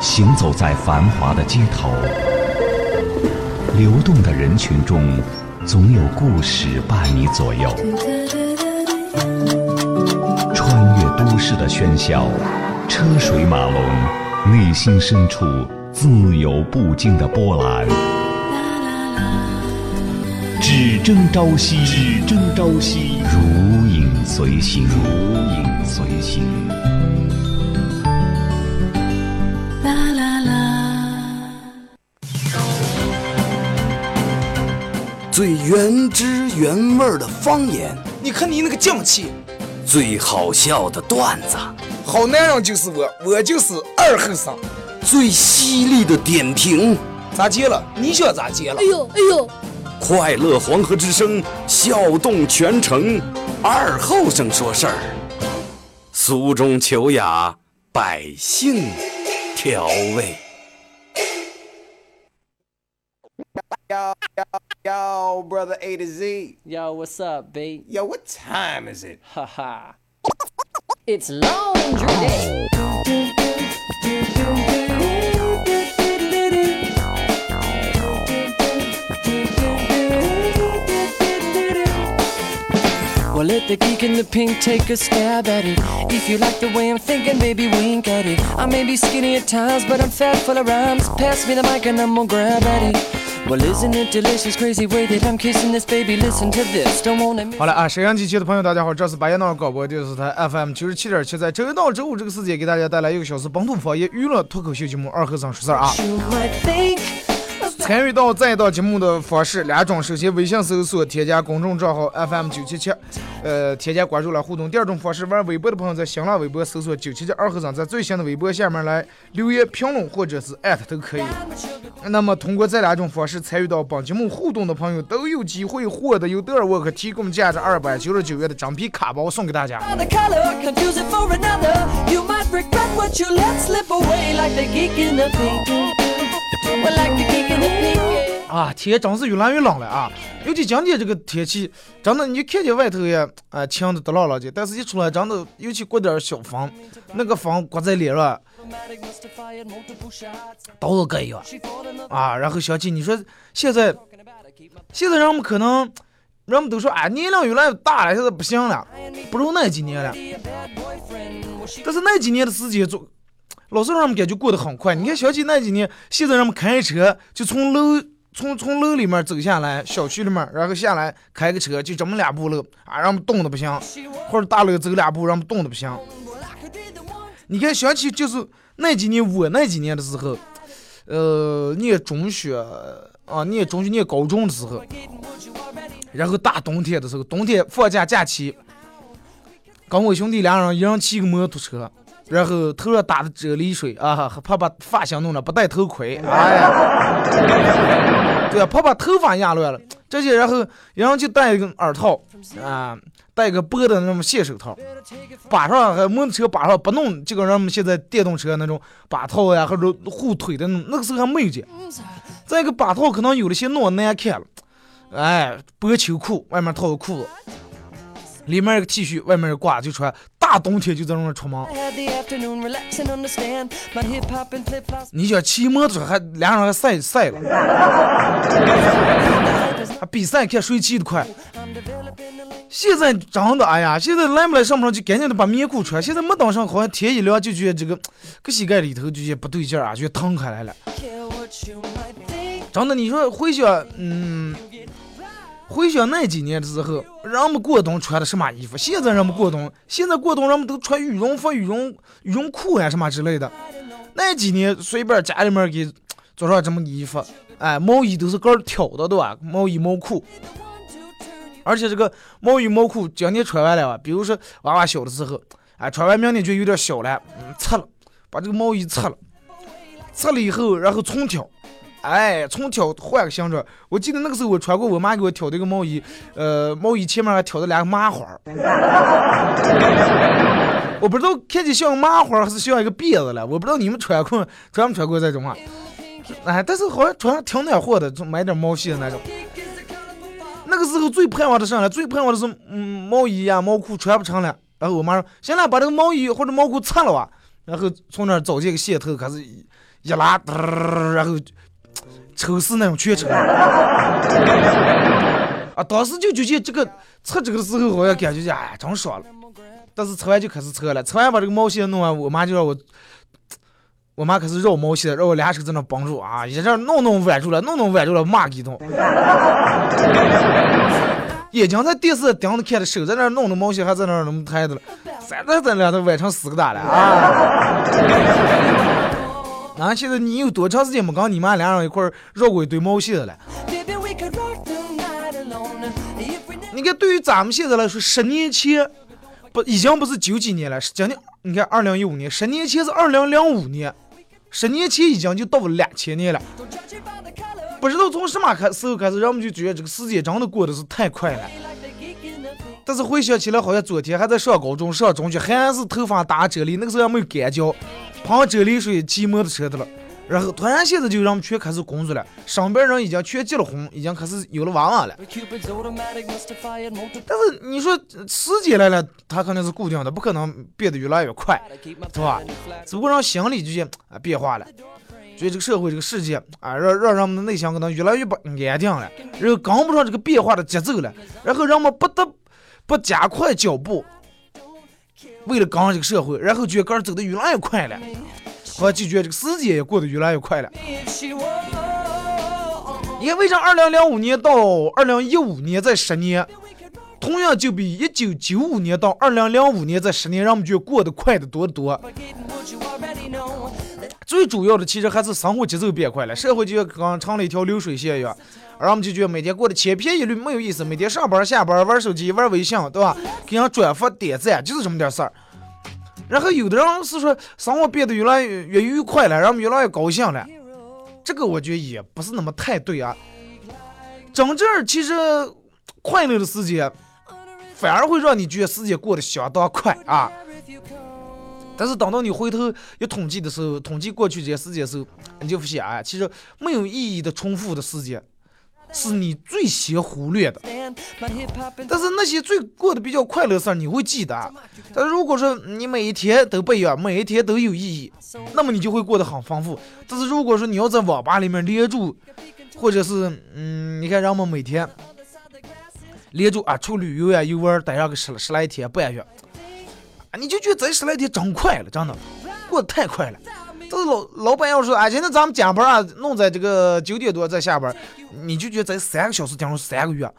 行走在繁华的街头，流动的人群中，总有故事伴你左右。穿越都市的喧嚣，车水马龙，内心深处自由不惊的波澜。只争朝夕，只争朝夕，如影随形，如影随形。最原汁原味的方言，你看你那个犟气，最好笑的段子，好男人就是我，我就是二后生，最犀利的点评，咋接了？你想咋接了？哎呦哎呦！快乐黄河之声，笑动全城，二后生说事儿，俗中求雅，百姓调味。Yo, yo, yo, brother A to Z. Yo, what's up, B? Yo, what time is it? Ha ha. it's laundry day. Well, let the geek in the pink take a stab at it. If you like the way I'm thinking, baby, wink at it. I may be skinny at times, but I'm fat full of rhymes. Pass me the mic and I'm gonna grab at it. Well, isn't it delicious, crazy way that I'm kissing this baby? Listen to this, don't wanna miss. 好了啊，沈阳机器的朋友，大家好，这是白夜闹广播电视台 FM 九十七点七，在周一到周五这个时间给大家带来一个小时本土方言娱乐脱口秀节目《二和尚说事儿》啊。参与到这一档节目的方式两种，首先微信搜索添加公众账号 FM 九七七，呃，添加关注来互动。第二种方式，玩微博的朋友在新浪微博搜索九七七二和尚，在最新的微博下面来留言评论或者是艾特都可以。那么通过这两种方式参与到本节目互动的朋友，都有机会获得由德尔沃克提供价值二百九十九元的整皮卡包送给大家。啊，天真是越来越冷了啊！尤其今天这个天气，真的，你看见外头也啊晴的得了了的，但是一出来真的，尤其刮点小风，那个风刮在脸上，都是该呀 She fought another 啊！然后小姐，你说现在现在人们可能人们都说啊，年龄越来越大了，现在不行了，不如那几年了。但是那几年的时间总老是让人们感觉过得很快。你看小姐那几年，现在人们开车就从楼从从楼里面走下来，小区里面，然后下来开个车就这么两步路啊，让们冻得不行，或者大楼走两步，让们冻得不行。你看想起就是那几年我那几年的时候，呃，念中学啊，念中学念高中的时候，然后大冬天的时候，冬天放假假期，跟我兄弟俩人一人骑个摩托车，然后头上打的啫喱水啊，还怕把发型弄了，不戴头盔，哎呀，对啊，怕把头发压乱了。这些，然后然后就戴一个耳套啊，戴一个薄的那种线手套，把上还摩托车把上不弄，就跟咱们现在电动车那种把套呀或者护腿的那种，那个时候还没有这。再一个把套可能有的些弄难看了，哎，薄秋裤外面套个裤子，里面一个 T 恤，外面一个褂就穿，大冬天就在那儿出门。你想骑摩托车还俩人还晒晒了，还比赛看谁骑得快。现在真的，哎呀，现在来不来上不上就赶紧的把棉裤穿。现在没当上，好像天一凉就觉得这个搁膝盖里头就觉得不对劲儿啊，就疼开来了。真的，你说回想，嗯，回想那几年的时候，人们过冬穿的什么衣服？现在人们过冬，现在过冬人们都穿羽绒服、羽绒羽绒裤呀什么之类的。那几年随便家里面给做上这么衣服，哎，毛衣都是个人挑的，对吧？毛衣毛裤，而且这个毛衣毛裤今年穿完了，比如说娃娃小的时候，哎，穿完明年就有点小了，嗯，拆了，把这个毛衣拆了，拆了以后，然后重挑。哎，从挑换个形状。我记得那个时候我穿过我妈给我挑的一个毛衣，呃，毛衣前面还挑着两个麻花。我不知道看起像麻花还是像一个辫子了。我不知道你们穿过穿没穿过这种啊？哎，但是好像穿上挺暖和的，就买点毛线的那种。那个时候最盼望的上来，最盼望的是嗯毛衣呀、毛裤穿不成了。然后我妈说：“行了，把这个毛衣或者毛裤拆了吧。”然后从那儿找这个线头开始一拉，然后抽丝那种全抽。啊，当时就觉得这个测这个的时候，好像感觉就哎呀，真爽了。但是测完就开始测了，测完把这个毛线弄完，我妈就让我，我妈开始绕毛线，让我俩手在那帮助啊，一阵弄弄挽住了，弄弄挽住了，骂一通。眼睛在电视盯着看着，手在那弄弄毛线，还在那弄抬的了，三在在那都崴成四个大了啊！那现在你有多长时间没跟你妈俩人一块儿绕过一堆毛线了你看，对于咱们现在来说，十年前不已经不是九几年了，是将近你看二零一五年，十年前是二零零五年，十年前已经就到了两千年了。不知道从什么开时候开始，人们就觉得这个时间真的过得是太快了。但是回想起来，好像昨天还在上高中、上中学，还是头发打啫喱，那个时候还没有干胶，喷啫喱水骑摩托车的了。然后突然现在就让我们全开始工作了，身边人已经全结了婚，已经开始有了娃娃了。但是你说时间来了，它肯定是固定的，不可能变得越来越快，是吧？只不过让心里这些啊变化了，所以这个社会这个世界啊，让让人们的内心可能越来越不安定了，然后跟不上这个变化的节奏了，然后人们不得不加快脚步，为了赶上这个社会，然后觉得个人走得越来越快了，我就觉得这个时间也过得越来越快了。看，为啥二零零五年到二零一五年这十年，同样就比一九九五年到二零零五年这十年，让我们觉得过得快得多得多。最主要的其实还是生活节奏变快了，社会就跟成了一条流水线一样，而我们就觉得每天过得千篇一律，没有意思，每天上班下班玩手机玩微信，对吧？给人转发点赞，就是这么点事儿。然后有的人是说生活变得越来越越愉快了，让我们越来越高兴了，这个我觉得也不是那么太对啊。真正其实快乐的时间，反而会让你觉得时间过得相当快啊。但是等到你回头一统计的时候，统计过去这些时间的时候，你就发现啊，其实没有意义的重复的时间，是你最先忽略的。但是那些最过得比较快乐的事儿，你会记得啊。但如果说你每一天都不一样，每一天都有意义，那么你就会过得很丰富。但是如果说你要在网吧里面连住，或者是嗯，你看人们每天连住啊，出旅游呀、游玩儿待上个十十来天半月，啊，你就觉得这十来天真快了，真的过得太快了。这老老板要说啊，现在咱们加班啊，弄在这个九点多再下班，你就觉得这三个小时等于三个月。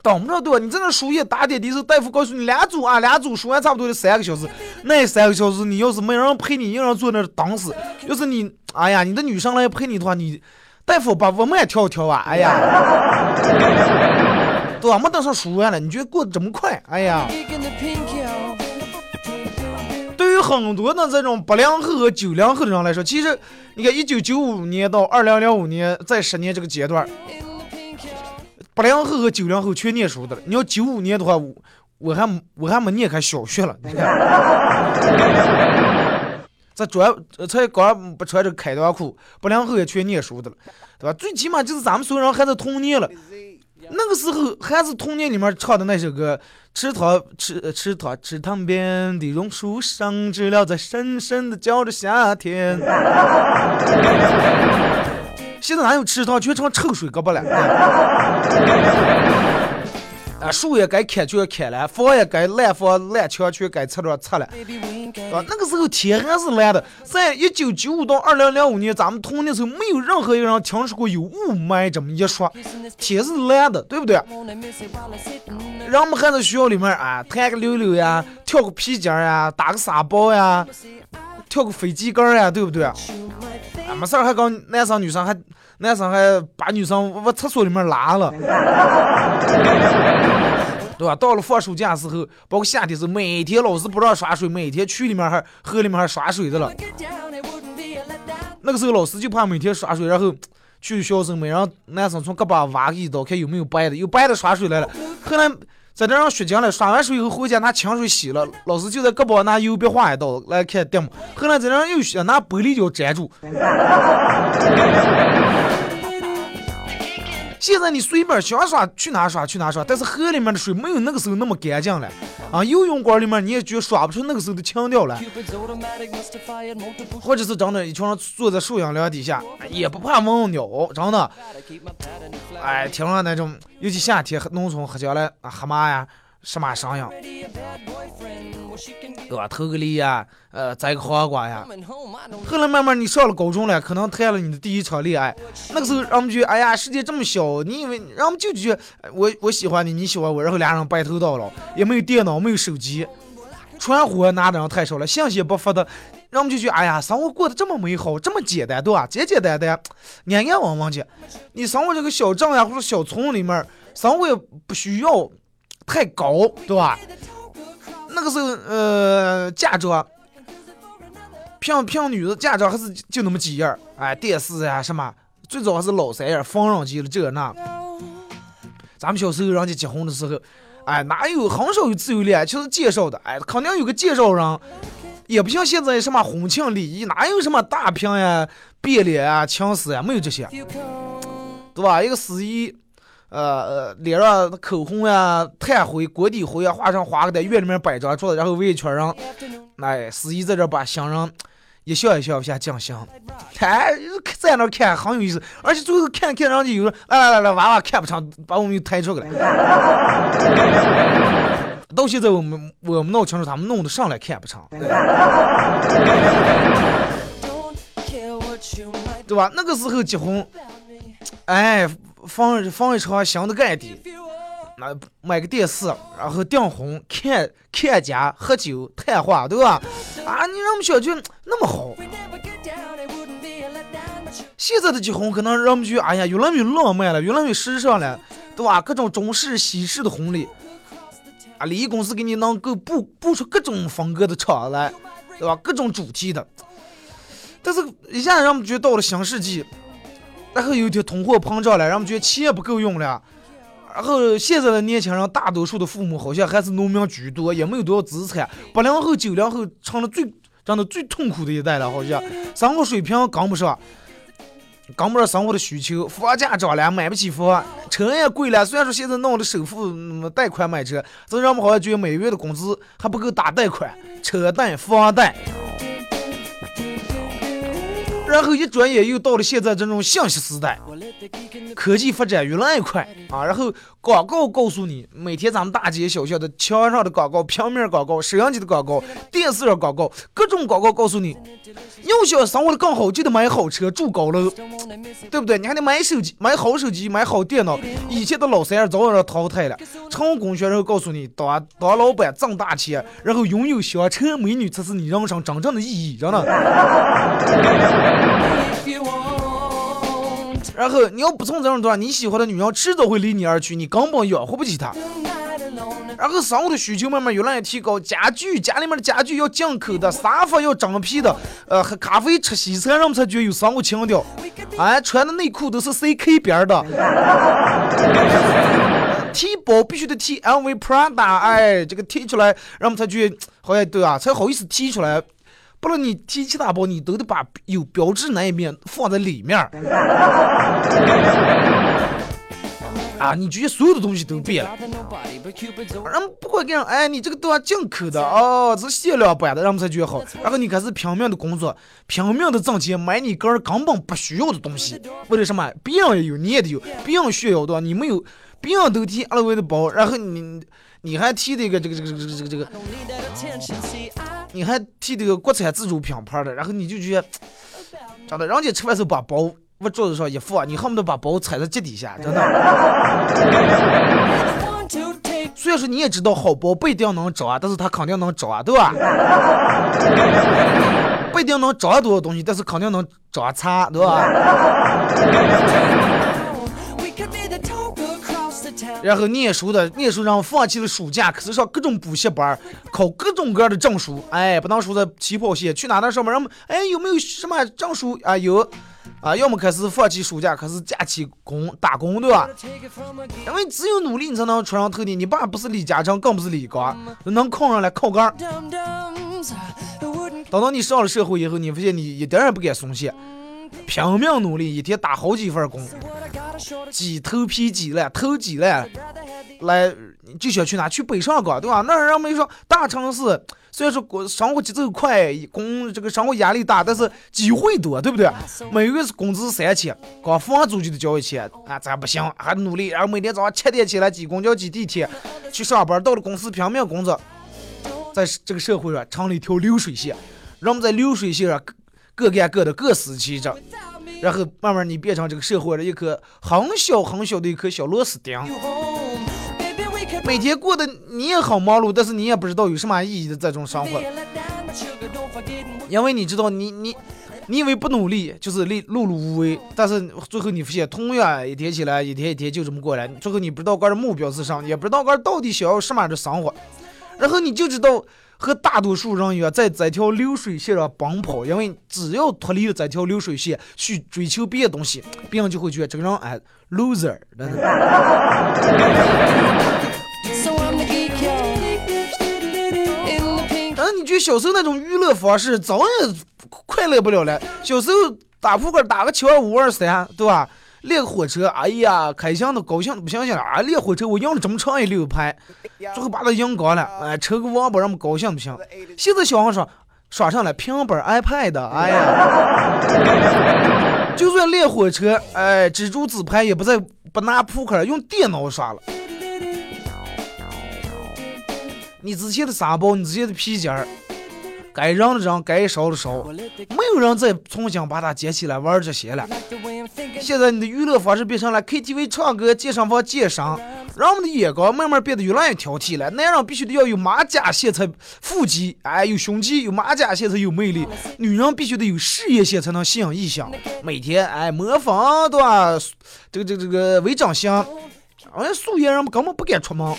等不着对吧？你在那输液打点滴时候，大夫告诉你俩组啊，俩组输完差不多就三个小时。那三个小时你要是没人陪你，一个人坐那等死。要是你，哎呀，你的女生来陪你的话，你大夫把我们也调一调啊，哎呀，对吧？没等上输完了，你觉得过得这么快？哎呀，对于很多的这种八零后和九零后的人来说，其实你看一九九五年到二零零五年这十年这个阶段，八零后和九零后全念书的了。你要九五年的话，我还我还没念开小学了。你看，这专才刚不穿这个开裆裤，八零后也全念书的了，对吧？最起码就是咱们所有人还在童年了。那个时候还是童年里面唱的那首歌，池塘池池塘池塘边的榕树上，知了在深深的叫着夏天。现在哪有池塘，全成臭水胳膊了。啊，树也该砍就要砍了，房也该烂房烂墙全该拆了拆了。啊，那个时候天还是蓝的，在一九九五到二零零五年，咱们童年时候，没有任何一个人听说过有雾霾这么一说，天是蓝的，对不对？人们还在学校里面啊，弹个溜溜呀，跳个皮筋呀，打个沙包呀，跳个飞机杆呀，对不对？啊，没事儿还搞男生女生还男生还把女生往厕所里面拉了，对吧？到了放暑假时候，包括夏天时候，每天老师不让耍水，每天去里面还河里面还耍水的了。那个时候老师就怕每天耍水，然后去学校时候每让男生从胳膊挖个一刀，看有没有白的，有白的耍水来了。后来在这让血浆了，刷完水以后回家拿清水洗了，老师就在胳膊拿油笔画一道来看点嘛。后来在这让又学拿玻璃胶粘住。现在你随便想耍去哪耍去哪耍，但是河里面的水没有那个时候那么干净了啊！游泳馆里面你也觉耍不出那个时候的情调来，或者是真的，一群人坐在树荫凉底下，也不怕蚊鸟，真的，哎，听着那种，尤其夏天农村喝下来啊，蛤蟆呀。什么声音？对吧？偷个梨呀，呃，摘个黄瓜呀。后来慢慢你上了高中了，可能谈了你的第一场恋爱。那个时候，人们觉得，哎呀，世界这么小，你以为，人们就觉得我我喜欢你，你喜欢我，然后俩人白头到老，也没有电脑，没有手机，传呼拿的人太少了，信息也不发的，人们就觉得，哎呀，生活过得这么美好，这么简单，对吧？简简单单，安安稳稳的。你生活这个小镇呀，或者小村里面，生活也不需要。太高，对吧？那个时候，呃，嫁妆，骗骗女的嫁妆还是就那么几样哎，电视啊什么，最早还是老三样，缝纫机了这那。咱们小时候人家结婚的时候，哎，哪有很少有自由恋爱，全是介绍的，哎，肯定有个介绍人，也不像现在什么婚庆礼仪，哪有什么大屏呀、变脸啊、情诗呀，没有这些，对吧？一个司仪。呃呃，脸上口红呀、炭灰、锅底灰呀，画上花个在院里面摆张桌子，然后围一圈人，哎，司仪在这把新人一笑一笑下降香，哎，在那看很有意思，而且最后看看人家有人，来来来来，娃娃看不成，把我们又抬出来 到现在我们我们闹清楚，他们弄的上来看不成，对吧？那个时候结婚，哎。放放一场新的盖的，那买个电视，然后订婚、看看家、喝酒、谈话，对吧？啊，你让我们小区那么好。现在的结婚可能让我们觉得，哎呀，越来越浪漫了，越来越时尚了，对吧？各种中式、西式的婚礼，啊，礼仪公司给你能够布布出各种风格的场来，对吧？各种主题的。但是，一下让我们觉得到了新世纪。然后有一天通货膨胀了，人们觉得钱不够用了。然后现在的年轻人，大多数的父母好像还是农民居多，也没有多少资产。八零后、九零后成了最真的最痛苦的一代了，好像生活水平跟不上，跟不上生活的需求。房价涨了，买不起房，车也贵了。虽然说现在弄的首付贷款买车，但是人们好像觉得每月的工资还不够打贷款、车贷、房贷。然后一转眼又到了现在这种信息时代，科技发展越来越快啊！然后广告告诉你，每天咱们大街小巷的墙上的广告、平面广告、摄像机的广告、电视上广告，各种广告告诉你，要想生活的更好，就得买好车、住高楼，对不对？你还得买手机、买好手机、买好电脑。以前的老三儿早晚要淘汰了，成功学然后告诉你，当当老板挣大钱，然后拥有香车美女才是你人生真正的意义，真的。然后你要不从这种的话，你喜欢的女人迟早会离你而去，你根本养活不起她。然后生活的需求慢慢越来越提高，家具家里面的家具要进口的，沙发要真皮的，呃，喝咖啡吃西餐，人们才觉得有生活情调。哎，穿的内裤都是 CK 边的，提包必须得提 LV Prada，哎，这个提出来，人们才觉得好像对啊，才好意思提出来。不论你提其他包，你都得把有标志那一面放在里面 啊，你觉得所有的东西都变了。人不管给人，哎，你这个都要进口的哦，是限量版的，人们才觉得好。然后你开始拼命的工作，拼命的挣钱，买你个人根本不需要的东西。为了什么？别人也有，你也得有。别人需要的，你没有。别人都提 LV 的包，然后你你还提这个这个这个这个这个这个。你还提这个国产自主品牌的，然后你就觉得，真的，人家吃饭时候把包往桌子上一放，你恨不得把包踩在脚底下，真的。虽然说你也知道好包不一定能找啊，但是他肯定能找啊，对吧？不一定能找多少东西，但是肯定能找差，对吧？然后念书的念书人放弃了暑假，开始上各种补习班，考各种各样的证书。哎，不能输在起跑线。去哪哪上班？人们哎有没有什么证书啊？有啊，要么开始放弃暑假，开始假期工打工，对吧？因为只有努力，你才能出人头地。你爸不是李嘉诚，更不是李刚，能靠上来靠杆。等到你上了社会以后，你发现你一点也不敢松懈，拼命努力，一天打好几份工。挤头皮挤烂，头挤烂，来就想去哪？去北上广，对吧？那人们说大城市虽然说过生活节奏快，工这个生活压力大，但是机会多，对不对？每月是工资三千，光房租就得交一千啊，咱不行，还努力，然后每天早上七点起来挤公交挤地铁去上班，到了公司拼命工作，在这个社会上成了一条流水线，让我们在流水线上各干各的，各司其职。然后慢慢你变成这个社会的一颗很小很小的一颗小螺丝钉，每天过得你也很忙碌，但是你也不知道有什么意义的这种生活，因为你知道你你你以为不努力就是碌碌碌无为，但是最后你发现同样一天起来一天一天就这么过来，最后你不知道个人目标是啥，也不知道个人到底想要什么样的生活，然后你就知道。和大多数人一样，在这条流水线上奔跑，因为只要脱离了这条流水线，去追求别的东西，别人就会觉得这个人哎，loser。但是你觉得小时候那种娱乐方式，早也快乐不了了。小时候打扑克，打个七二五二三，对吧？练火车，哎呀，开心的高兴的不行行了啊！练火车，我赢了这么长一溜排，最后把它赢光了，哎，抽个王八，让我们高兴不行。现在小孩说耍上了平板、iPad，哎呀，就算练火车，哎，蜘蛛纸牌也不再不拿扑克，用电脑耍了。你之前的沙包，你之前的皮筋儿。该扔的扔，该烧的烧，没有人再重新把它捡起来玩这些了。现在你的娱乐方式变成了 KTV 唱歌、健身房健身，人们的眼光慢慢变得越来越挑剔了。男人必须得要有马甲线才腹肌，哎，有胸肌，有马甲线才有魅力；女人必须得有事业线才能吸引异性。每天哎，模仿对吧？这个这个这个微整形，哎，素颜人们根本不敢出门。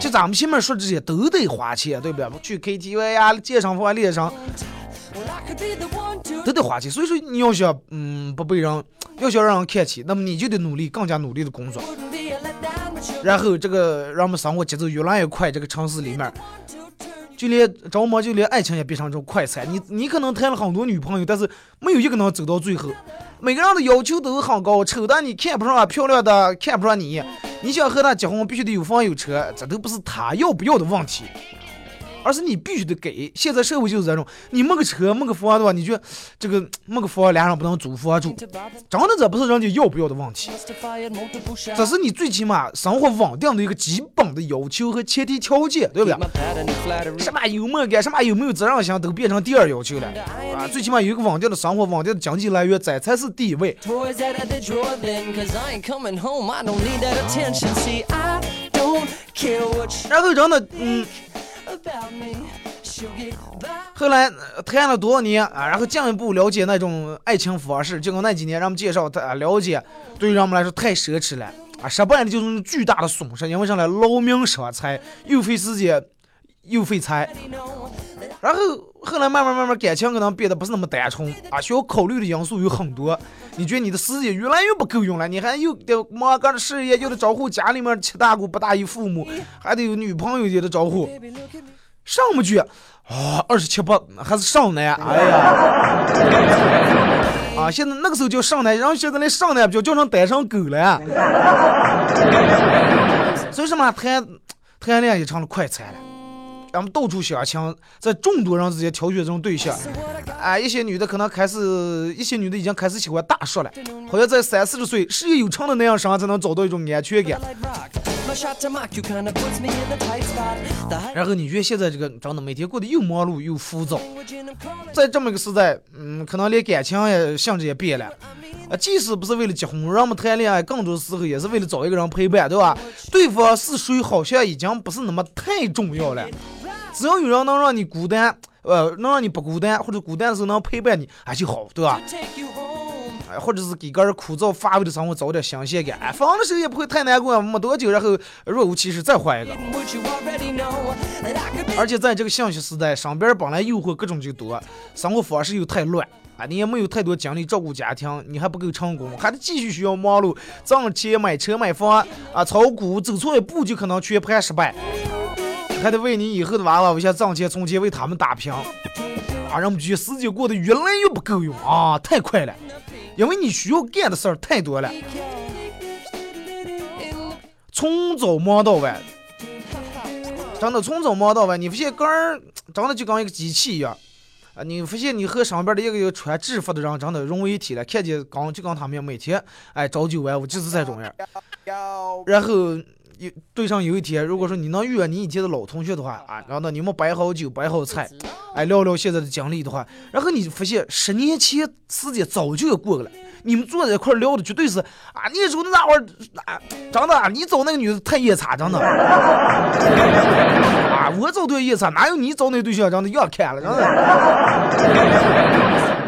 就咱们前面说这些都得花钱，对不对？去 KTV 呀、健身房练上，都得花钱。所以说你要想，嗯，不被人，要想让人看起，那么你就得努力，更加努力的工作。然后这个让我们生活节奏越来越快，这个城市里面，就连着魔，就连爱情也变成这种快餐。你你可能谈了很多女朋友，但是没有一个能走到最后。每个人的要求都很高，丑的你看不上，漂亮的看不上你。你想和他结婚，必须得有房有车，这都不是他要不要的问题。而是你必须得给，现在社会就是这种，你没个车没个房对吧？你就这个没个房，俩人不能租房住，真的这不是人家要不要的问题，这是你最起码生活稳定的一个基本的要求和前提条件，对不对？什么幽默感，什么有没有责任心，都变成第二要求了啊！最起码有一个稳定的生活，稳定的经济来源，这才是第一位。然后真的，嗯。后来谈了多少年啊？然后进一步了解那种爱情方式，结果那几年让我们介绍，他了解，对于人们来说太奢侈了啊！失败的就是巨大的损失，因为上来劳民伤财，又费时间又费财。然后后来慢慢慢慢感情可能变得不是那么单纯啊，需要考虑的因素有很多。你觉得你的时间越来越不够用了，你还又得忙个事业，又得招呼家里面七大姑八大姨父母，还得有女朋友也得招呼。上不去啊，二十七八还是上男，哎呀，啊，现在那个时候叫上男，然后现在连上男不叫，叫成单身狗了。所以什么谈谈恋爱也成了快餐了。咱们到处相亲，在众多人之间挑选这种对象，啊，一些女的可能开始，一些女的已经开始喜欢大叔了，好像在三四十岁事业有成的那样上才能找到一种安全感。然后你觉得现在这个真的每天过得又忙碌又浮躁，在这么一个时代，嗯，可能连感情也性质也变了，啊，即使不是为了结婚，人们谈恋爱更多时候也是为了找一个人陪伴，对吧？对方是谁好像已经不是那么太重要了。只要有人能让你孤单，呃，能让你不孤单，或者孤单的时候能陪伴你，还就好，对吧？哎，或者是给个人枯燥乏味的生活找点新鲜感，哎，分的时候也不会太难过，没多久，然后若无其事再换一个。而且在这个信息时代，身边本来诱惑各种就多，生活方式又太乱，啊，你也没有太多精力照顾家庭，你还不够成功，还得继续需要忙碌，挣钱买车买房，啊，炒股走错一步就可能全盘失败。还得为你以后的娃娃为下挣钱，从钱为他们打拼，啊，让我们觉得时间过得越来越不够用啊，太快了。因为你需要干的事儿太多了，从早忙到晚，真的从早忙到晚。你发现个人真的就跟一个机器一样啊！你发现你和上边的一个一个穿制服的人真的融为一体了，看见刚就跟他们每天哎朝九晚五就是这种样。然后有对上有一天，如果说你能遇到你以前的老同学的话啊，然后呢你们摆好酒摆好菜，哎聊聊现在的经历的话，然后你发现十年前时间早就要过去了。你们坐在一块聊的绝对是啊，你说的那会儿啊，真的，你找那个女的太夜叉，真的。啊，我找对夜叉，哪有你找那对象长得样看了，真的。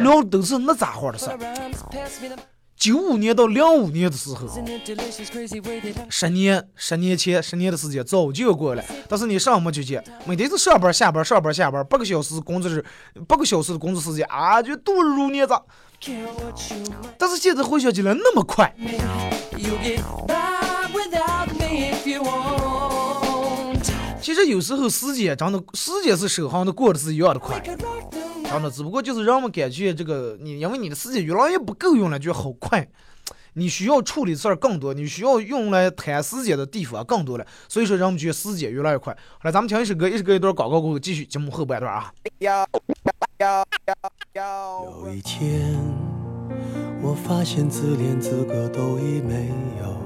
聊的都是那家伙的事。九五年到零五年的时候，十年十年前十年的时间早就要过了，但是你上没去见，每天是上班下班上班下班，八个小时工作日，八个小时的工作时间啊，就度日如年子。但是现在回想起来那么快，其实有时候时间真的，时间是守恒的，过的是一样的快，真的，只不过就是让我们感觉这个你，因为你的时间越来越不够用了，就好快，你需要处理事儿更多，你需要用来谈时间的地方更多了，所以说让我们觉得时间越来越快。好了，咱们听一首歌，一首歌一段广告过后，继续节目后半段啊。有一天，我发现自怜资格都已没有，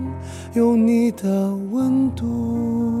有你的温度。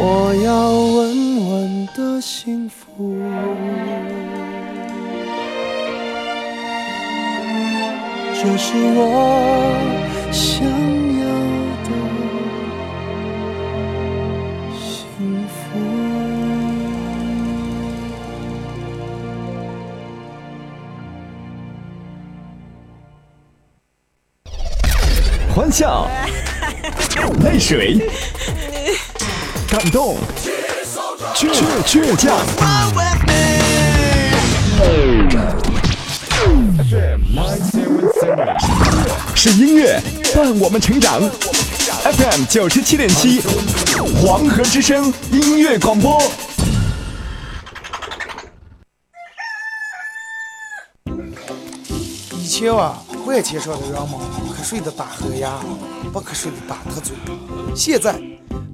我要稳稳的幸福。这是我想要的幸福。欢笑。泪水。感动，倔倔强。是音乐伴我们成长。FM 九十七点七，黄河之声音乐广播。以前啊，万千上的人们瞌睡的打呵牙，不瞌睡的打特嘴。现在，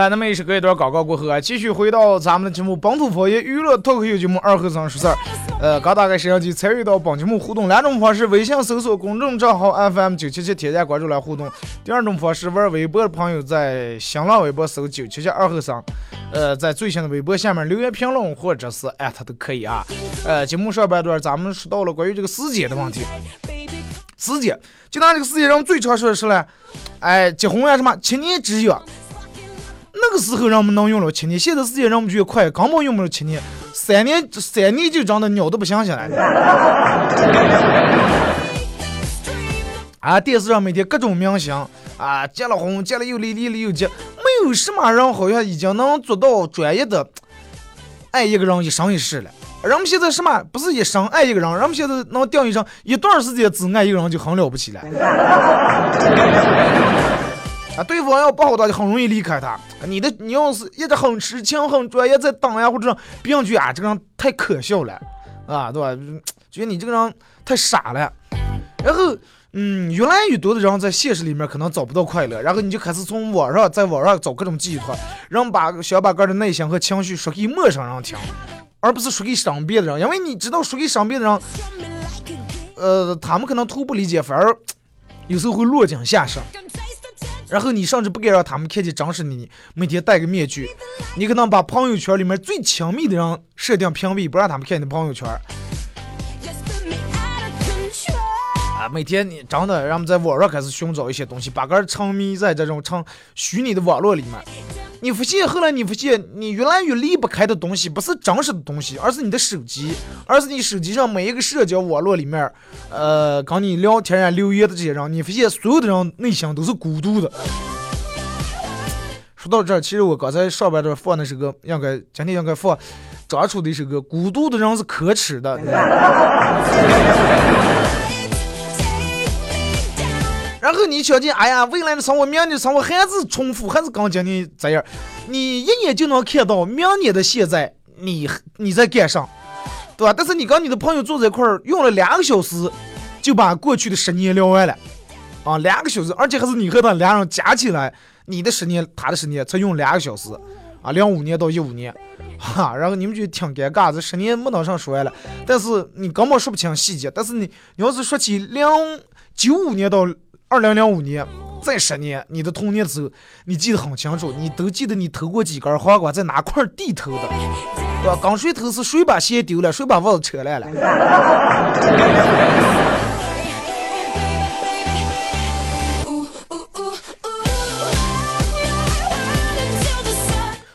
了，那么也是隔一段广告过后啊，继续回到咱们的节目《本土方言娱乐脱口秀节目二和尚说事儿》。呃，刚打开摄像机参与到本节目互动两种方式：微信搜索公众账号 FM 九七七，添加关注来互动；第二种方式，玩微博的朋友在新浪微博搜九七七二和尚，呃，在最新的微博下面留言评论或者是艾特都可以啊。呃，节目上半段咱们说到了关于这个时间的问题，时间，就拿这个时间，上最常说的是嘞，哎，结婚呀什么七年之约。那个时候人们能用了七年，现在时间人们觉得快，根本用不了七年，三年三年就长得鸟都不想起来了。啊，电视上每天各种明星啊，结了婚，结了又离，离了又结，没有什么人好像已经能做到专业的爱一个人一生一世了。人们现在什么不是一生爱一个人，人们现在能定义上一段时间只爱一个人就很了不起了。对方要不好，他就很容易离开他。你的你要是一直很痴情、很专业，在等呀或者别人觉得啊，这个人太可笑了，啊，对吧？觉得你这个人太傻了。然后，嗯，越来越多的人在现实里面可能找不到快乐，然后你就开始从网上在网上找各种寄托，让把想把个人的内心和情绪说给陌生人听，而不是说给身边的人，因为你知道说给身边的人，呃，他们可能都不理解，反而有时候会落井下石。然后你甚至不该让他们看见真实的你，每天戴个面具，你可能把朋友圈里面最亲密的人设定屏蔽，不让他们看你的朋友圈。啊，每天你真的让我们在网上开始寻找一些东西，把个人沉迷在这种成虚拟的网络里面。你发现后来你发现，你越来越离不开的东西不是真实的东西，而是你的手机，而是你手机上每一个社交网络里面，呃，跟你聊天啊、留言的这些人，你发现所有的人内心都是孤独的。说到这儿，其实我刚才上半段放的是个应该今天应该放张楚的一首歌《孤独的人是可耻的》。然后你想见，哎呀，未来的生活、明年的生活还是重复，还是跟今天这样。你一眼就能看到明年的现在，你你在干啥，对吧？但是你跟你的朋友坐在一块儿，用了两个小时，就把过去的十年聊完了，啊，两个小时，而且还是你和他俩人加起来，你的十年，他的十年，才用两个小时，啊，零五年到一五年，哈，然后你们就挺尴尬，这十年没当上说完了，但是你根本说不清细节，但是你你要是说起零九五年到二零零五年，再十年，你的童年时候，你记得很清楚，你都记得你偷过几根黄瓜，在哪块地偷的，对吧？刚谁偷是谁把鞋丢了，谁把袜子扯烂了。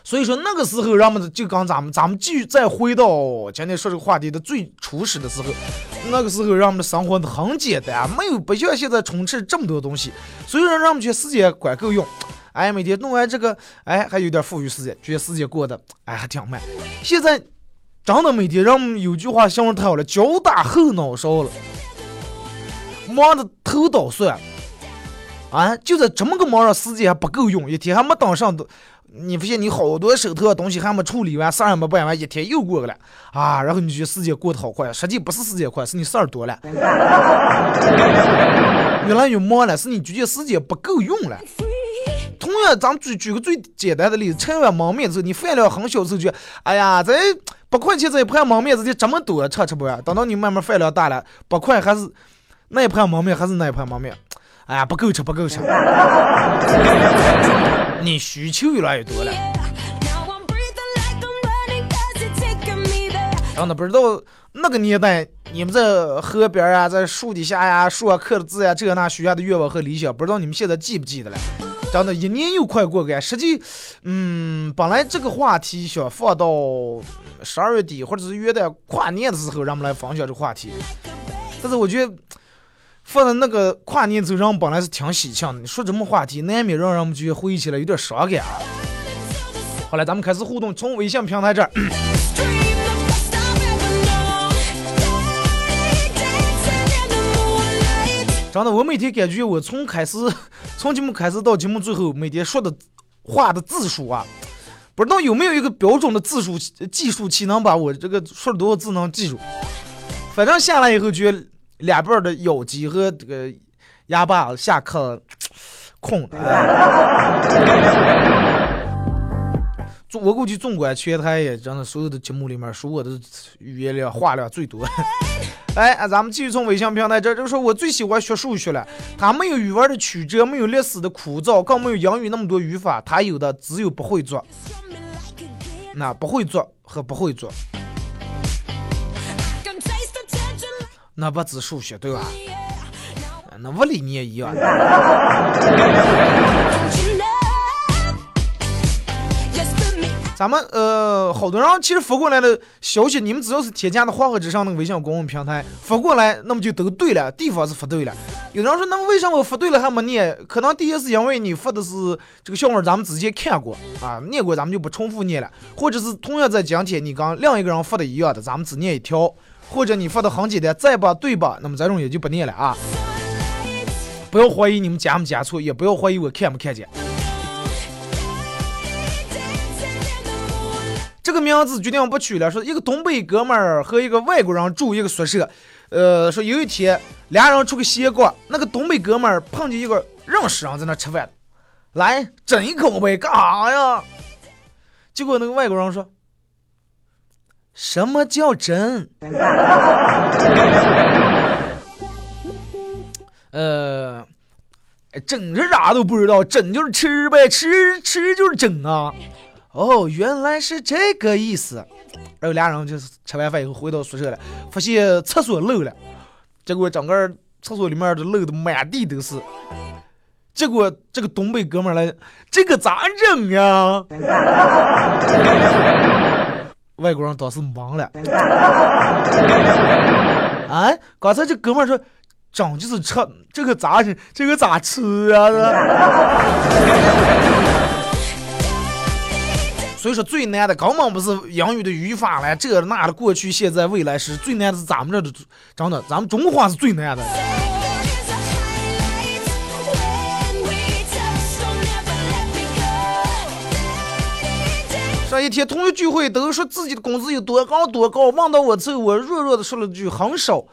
所以说那个时候，让我们就刚咱们咱们继续再回到今天说这个话题的最初始的时候，那个时候让我们的生活很简单，没有不像现在充斥这么多东西，所以说让我们觉得时间管够用。哎，每天弄完这个，哎，还有点富裕时间，觉得时间过得哎还挺慢。现在真的每天让我们有句话形容太好了，脚打后脑勺了，忙的头倒算。啊，就在这么个忙上，时间还不够用，一天还没当上都。你发现你好多手头东西还没处理完，事儿还没办完，一天又过去了啊！然后你觉得时间过得好快，实际不是时间快，是你事儿多了，越来越忙了，是你觉得时间不够用了。同样，咱们举举个最简单的例子，吃完焖面之后，你饭量很小的时候，觉得哎呀，这八块钱这一盘焖面，直接这么多，吃吃不完。等到你慢慢饭量大了，八块还是那一盘焖面，还是那一盘焖面。哎呀，不够吃，不够吃。你需求越来越多了。Now I'm breathing like I'm running 'cause you're taking me there. 真的不知道那个年代，你们在河边啊，在树底下呀，树上刻的字呀，这那许下的愿望和理想，不知道你们现在记不记得了？真的，一年又快过个，实际，嗯，本来这个话题想放到十二月底或者是元旦跨年的时候，让我们来分享这个话题，但是我觉得。放在那个跨年走上本来是挺喜庆的，你说什么话题，难免让人们觉得回忆起来有点伤感啊。好了，咱们开始互动，从微信平台这儿。真的，我每天感觉我从开始，从节目开始到节目最后，每天说的话的字数啊，不知道有没有一个标准的字数计数器能把我这个说了多少字能记住。反正下来以后，觉得两边的咬肌和这个牙巴下课 空了。纵 我估计纵观全台也真的所有的节目里面，说我的语言量话量最多。哎，啊咱们继续从微信平台这儿，就说我最喜欢学数学了，它没有语文的曲折，没有历史的枯燥，更没有英语那么多语法，它有的只有不会做。那不会做和不会做，那不止数学对吧？那物理你也一样。咱们呃，好多人其实发过来的消息，你们只要是添加的黄河之上那个微信公众平台发过来，那么就都对了，地方是发对了。有人说，那么为什么我发对了还没念？可能第一是因为你发的是这个笑话，咱们之前看过啊，念过，咱们就不重复念了。或者是同样在今天你跟另一个人发的一样的，咱们只念一条。或者你发的很简单，再吧对吧？那么这种也就不念了啊。不要怀疑你们加没加错，也不要怀疑我看没看见。这个名字决定不取了，说一个东北哥们儿和一个外国人住一个宿舍，呃，说有一天俩人出去闲逛，那个东北哥们儿碰见一个认识人在那吃饭，来整一口呗，干啥呀？结果那个外国人说，什么叫真？呃，整是啥都不知道，整就是吃呗，吃吃就是整啊。哦，原来是这个意思。然后俩人就是吃完饭以后回到宿舍了，发现厕所漏了，结果整个厕所里面都漏的满地都是。结果这个东北哥们儿来，这个咋整呀？外国人当时懵了。啊，刚才这哥们说，整就是吃，这个咋整？这个咋吃啊？所以说最难的根本不是英语的语法了，这那的过去、现在、未来时，最难的是咱们这的，真的，咱们中华是最难的。上一天同学聚会都说自己的工资有多高多高，问到我之后，我弱弱的说了句很少，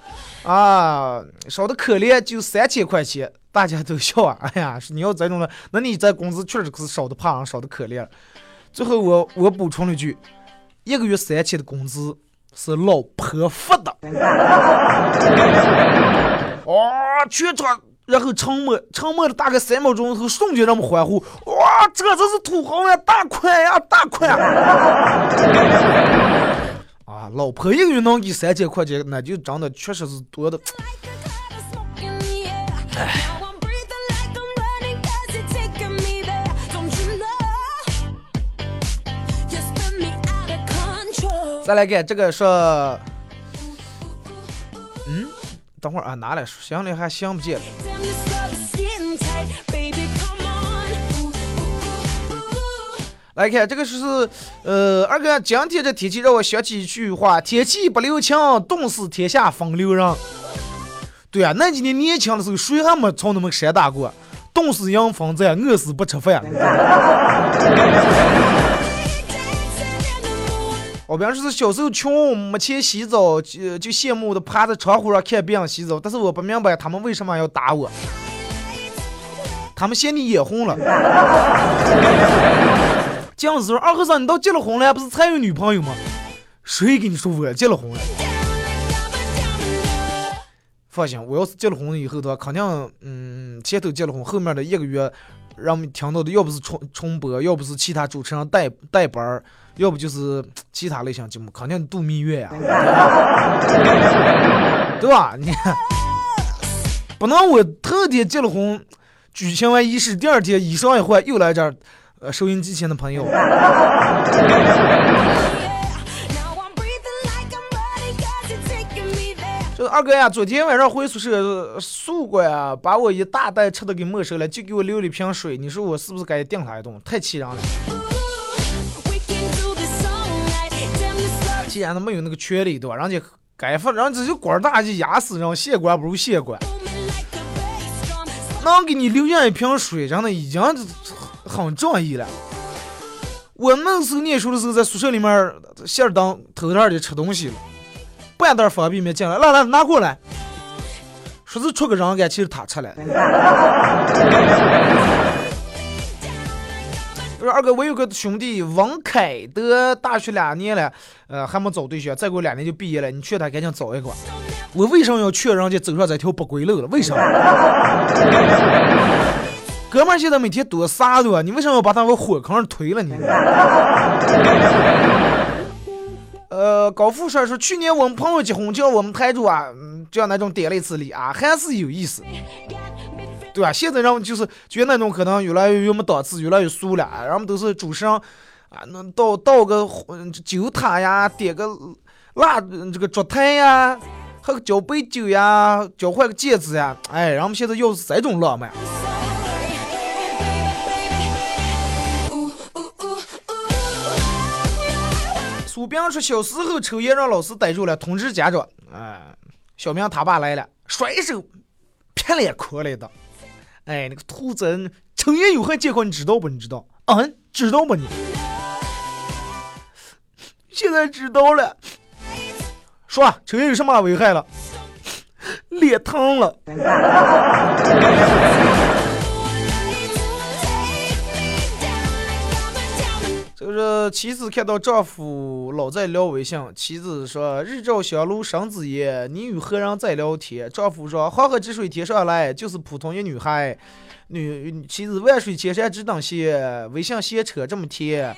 啊，少的可怜，就三千块钱，大家都笑啊，哎呀，你要这种的，那你这工资确实是少的怕人，少的可怜。最后我我补充了一句，一个月三千的工资是老婆发的。哦、全场然后沉默，沉默了大概三秒钟后，瞬间让我们欢呼，哇，这真是土豪呀，大款呀，大款！啊，老婆一个月能给三千块钱，那就真的确实是多的。再来看这个说，等会儿啊，拿来行了还想不见了。来看这个是呃，二哥，今天这天气让我想起一句话：天气不留情，冻死天下风流人。对啊，那几年年轻的时候，谁还没从那么山打过？冻死迎风站，饿死不吃饭。我平时是小时候穷，没钱洗澡，就就羡慕的趴在窗户上看别人洗澡，但是我不明白他们为什么要打我。他们嫌你眼红了。这样子说，二和尚，你都结了婚了，不是才有女朋友吗？谁跟你说我结了婚了？放心，我要是结了婚以后的话，肯定，嗯，前头结了婚，后面的一个月，让我们听到的要不是重重播，要不是其他主持人带带班儿，要不就是其他类型节目，肯定度蜜月呀，对吧？你看，不能我特地结了婚，举行完仪式，第二天衣裳一换，又来这儿，呃，收音机前的朋友。二哥呀，昨天晚上回宿舍，宿管啊把我一大袋吃的给没收了，就给我留了一瓶水。你说我是不是该顶他一顿？太气人了！既然他没有那个权利，对吧？人家该放，人家就官大就压死人，县官不如县官。能给你留下一瓶水，真的已经很仗义了。我那时候念书的时候，在宿舍里面闲着当偷偷的吃东西了。半袋方便面进来，来来拿过来。说是出个人干，其实他吃了。我说二哥，我有个兄弟王凯德，大学两年了，呃，还没找对象，再过两年就毕业了。你劝他赶紧找一个。我为什么要劝人家走上这条不归路了？为什么？哥们儿现在每天多啥多，你为什么要把他往火坑上推了你？呃，高富帅说，去年我们朋友结婚，叫我们台主啊，叫那种点了一次礼啊，还是有意思，对吧？现在人们就是觉得那种可能越来越没档次，越来越俗了，人们都是主持人啊，能倒倒个酒塔呀，点个蜡这个烛台呀，喝个交杯酒呀，交换个戒指呀，哎，人们现在要是这种浪漫。苏兵说：“小时候抽烟让老师逮住了，通知家长。哎，小明他爸来了，甩手劈脸哭了的。哎，那个兔子抽烟有害健康，你知道不？你知道？嗯，知道不？你现在知道了。说抽烟有什么危害了？脸烫了。”就是妻子看到丈夫老在聊微信，妻子说：“日照香炉生紫烟，你与何人在聊天？”丈夫说：“黄河之水天上来，就是普通一女孩。”女妻子：“万水千山只等闲，微信闲扯这么甜。”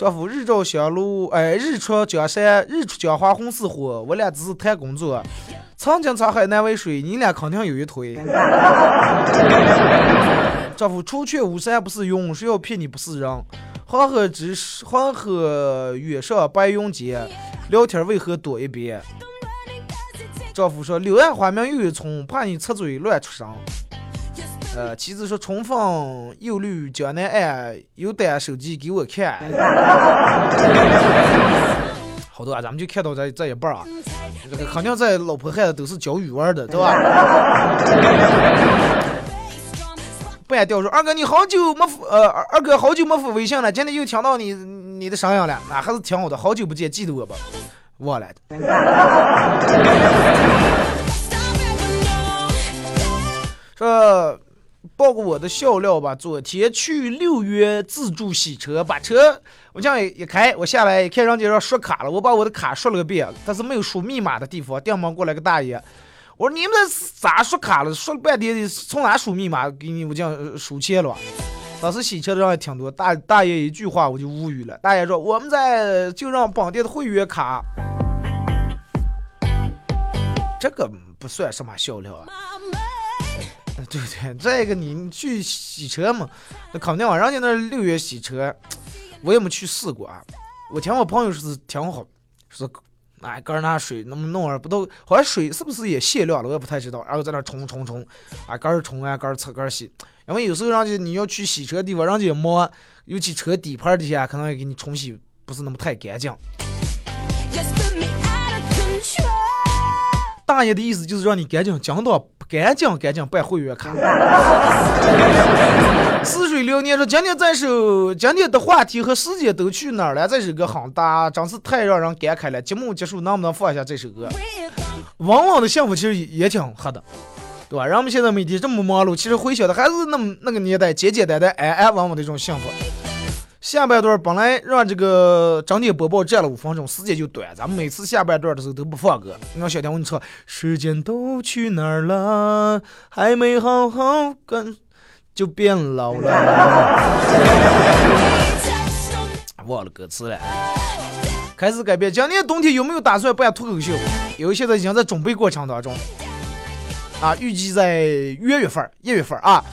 丈夫：“日照香炉，哎，日出江山，日出江花红似火。我俩只是谈工作，曾经沧海难为水，你俩肯定有一腿。”丈夫：“除却巫山不是云，谁要骗你不是人？”黄河之黄河远上白云间，聊天为何多一边？丈夫说：“柳暗花明又一村，怕你插嘴乱出声。”呃，妻子说：“重逢又绿江南岸，有带手机给我看。”好多啊，咱们就看到这这一半啊，这个肯定在老婆孩子都是教语文的，对吧？半吊说二哥你好久没呃二哥好久没发微信了，今天又听到你你的声音了，那还是挺好的，好久不见，记得我吧？忘了。说报个我的笑料吧，昨天去六月自助洗车，把车我这样一开，我下来一看人家要刷卡了，我把我的卡刷了个遍，但是没有输密码的地方，电门过来个大爷。我说你们这咋输卡了？说了半天，从哪输密码给你们讲输钱了？当时洗车的人也挺多，大大爷一句话我就无语了。大爷说：“我们在就让绑定的会员卡，这个不算什么笑料啊。”对不对，再一个你去洗车嘛，那肯定啊，人家那六月洗车，我也没去试过啊。我听我朋友说是挺好，说。哎，搁那水那么弄啊，不都好像水是不是也限量了？我也不太知道。然后在那冲冲冲，啊，搁儿冲啊，搁儿擦，搁儿洗。因为有时候人家你要去洗车的地方，人家也忙，尤其车底盘底下可能也给你冲洗不是那么太干净。大爷的意思就是让你赶紧讲到赶紧赶紧办会员卡。似水流年说今天这首今天的话题和时间都去哪儿了？这首歌很大，真是太让人感慨了。节目结束能不能放一下这首歌？往往的幸福其实也挺黑的，对吧？人们现在每天这么忙碌，其实回想的还是那么那个年代简简单单安安稳稳的一种幸福。下半段本来让这个整点播报占了五分钟，时间就短，咱们每次下半段的时候都不放歌。你让小天我你唱，时间都去哪儿了？还没好好跟，就变老了。忘了歌词了。开始改变。今年冬天有没有打算办脱口秀？因为现在已经在准备过程当中。啊，预计在月月份、一月份啊，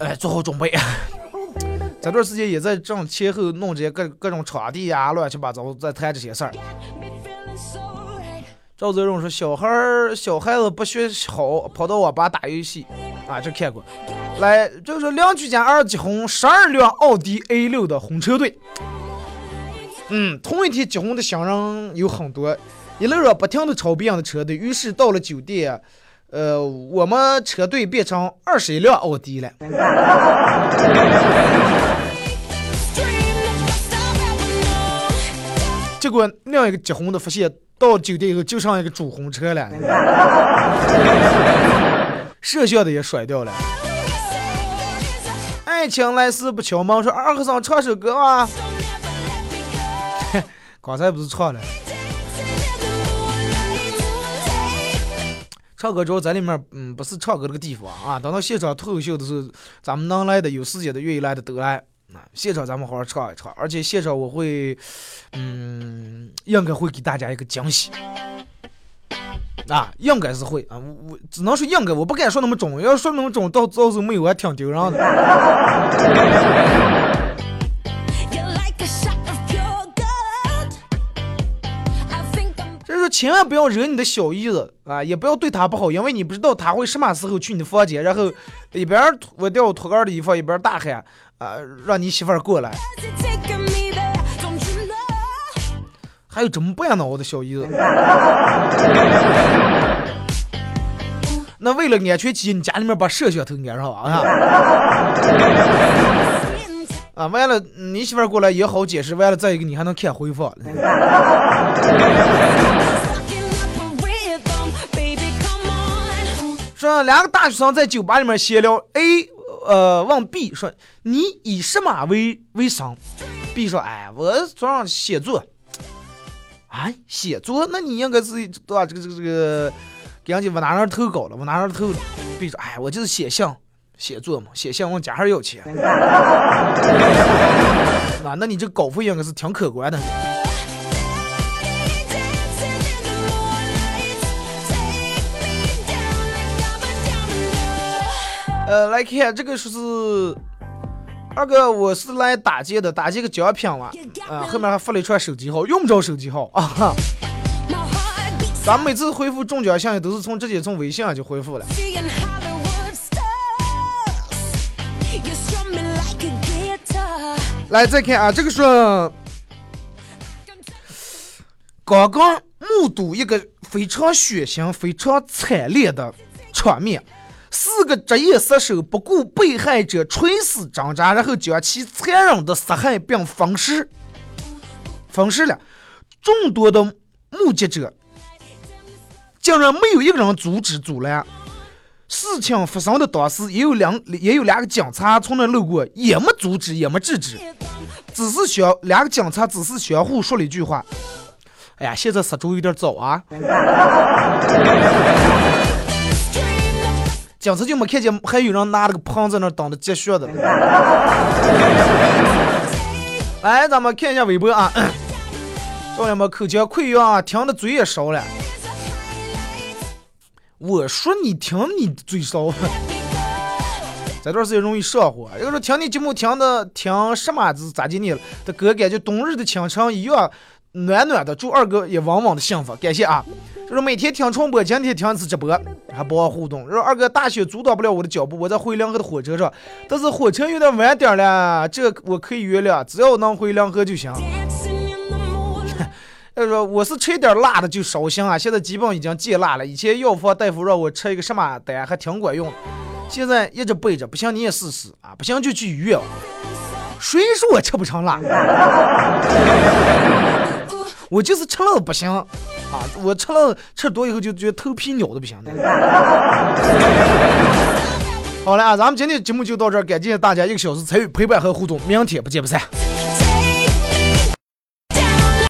哎，做好准备。这段时间也在正前后弄这些各各种场地呀，乱七八糟在谈这些事儿。赵泽荣说：“小孩儿小孩子不学好，跑到网吧打游戏啊，这看过。来，就是邻居家二结婚，十二辆奥迪 A 六的红车队。嗯，同一天结婚的新人有很多，一路上不停的超别人的车队，于是到了酒店。”呃，我们车队变成二十一辆奥迪了。结果另一个结婚的发现，到酒店以后就剩一个主婚车了，摄像的也甩掉了。爱情来势不敲门，说二和尚唱首歌啊。刚才不是唱了？唱歌主要在里面，嗯，不是唱歌这个地方啊。等到现场脱口秀的时候，咱们能来的、有时间的、愿意来的都来。啊，现场咱们好好唱一唱，而且现场我会，嗯，应该会给大家一个惊喜。啊，应该是会啊，我我只能说应该，我不敢说那么准，要说那么准，到到时候没有还挺丢人的就是。千万不要惹你的小姨子啊，也不要对她不好，因为你不知道她会什么时候去你的房间，然后一边脱掉脱杆的衣服，一边大喊啊，让你媳妇儿过来。还有这么不要脑的小姨子？那为了安全起见，你家里面把摄像头安上啊！啊，完了，你媳妇过来也好解释，完了再一个你还能看回放。说两个大学生在酒吧里面闲聊，A 呃问 B 说：“你以什么为为生？”B 说：“哎，我早上写作。”啊，写作？那你应该是对吧？这个这个这个，给人家往哪儿投稿了？往哪上投？B 说：“哎，我就是写信写作嘛，写信问家还要钱。”那那你这稿费应该是挺可观的。呃，来看这个说是二哥，我是来打劫的，打劫个奖品了，啊，后面还发了一串手机号，用不着手机号啊。咱们每次回复中奖信息都是从直接从微信上就回复了。来再看啊，这个是刚刚目睹一个非常血腥、非常惨烈的场面。四个职业杀手不顾被害者垂死挣扎，然后将其残忍的杀害并分尸，分尸了。众多的目击者竟然没有一个人阻止阻拦。事情发生的当时，也有两也有两个警察从那路过，也没阻止，也没制止，只是相两个警察只是相互说了一句话：“哎呀，现在杀猪有点早啊。”警察就没看见还有人拿了个盆在那等着接血的。来，咱们看一下微博啊，少爷们口腔溃疡啊，听的嘴也烧了。我说你听你嘴烧，这段时间容易上火。有个说听你节目听的听什么子咋的你了？这哥感觉冬日的清晨一样暖暖的，祝二哥也稳稳的幸福，感谢啊。就是每天听重播，今天听一次直播，还帮我互动。说二哥大雪阻挡不了我的脚步，我在回凉河的火车上，但是火车有点晚点了，这我可以原谅，只要能回凉河就行。他说我是吃点辣的就烧心啊，现在基本已经戒辣了。以前药房大夫让我吃一个什么丹，还挺管用，现在一直背着，不行你也试试啊，不行就去医院。谁说我吃不成辣？我就是吃了不行。啊！我吃了吃多以后就觉得头皮扭的不行。好好了啊，咱们今天节目就到这儿，感谢大家一个小时参与陪伴和互动，明天不见不散。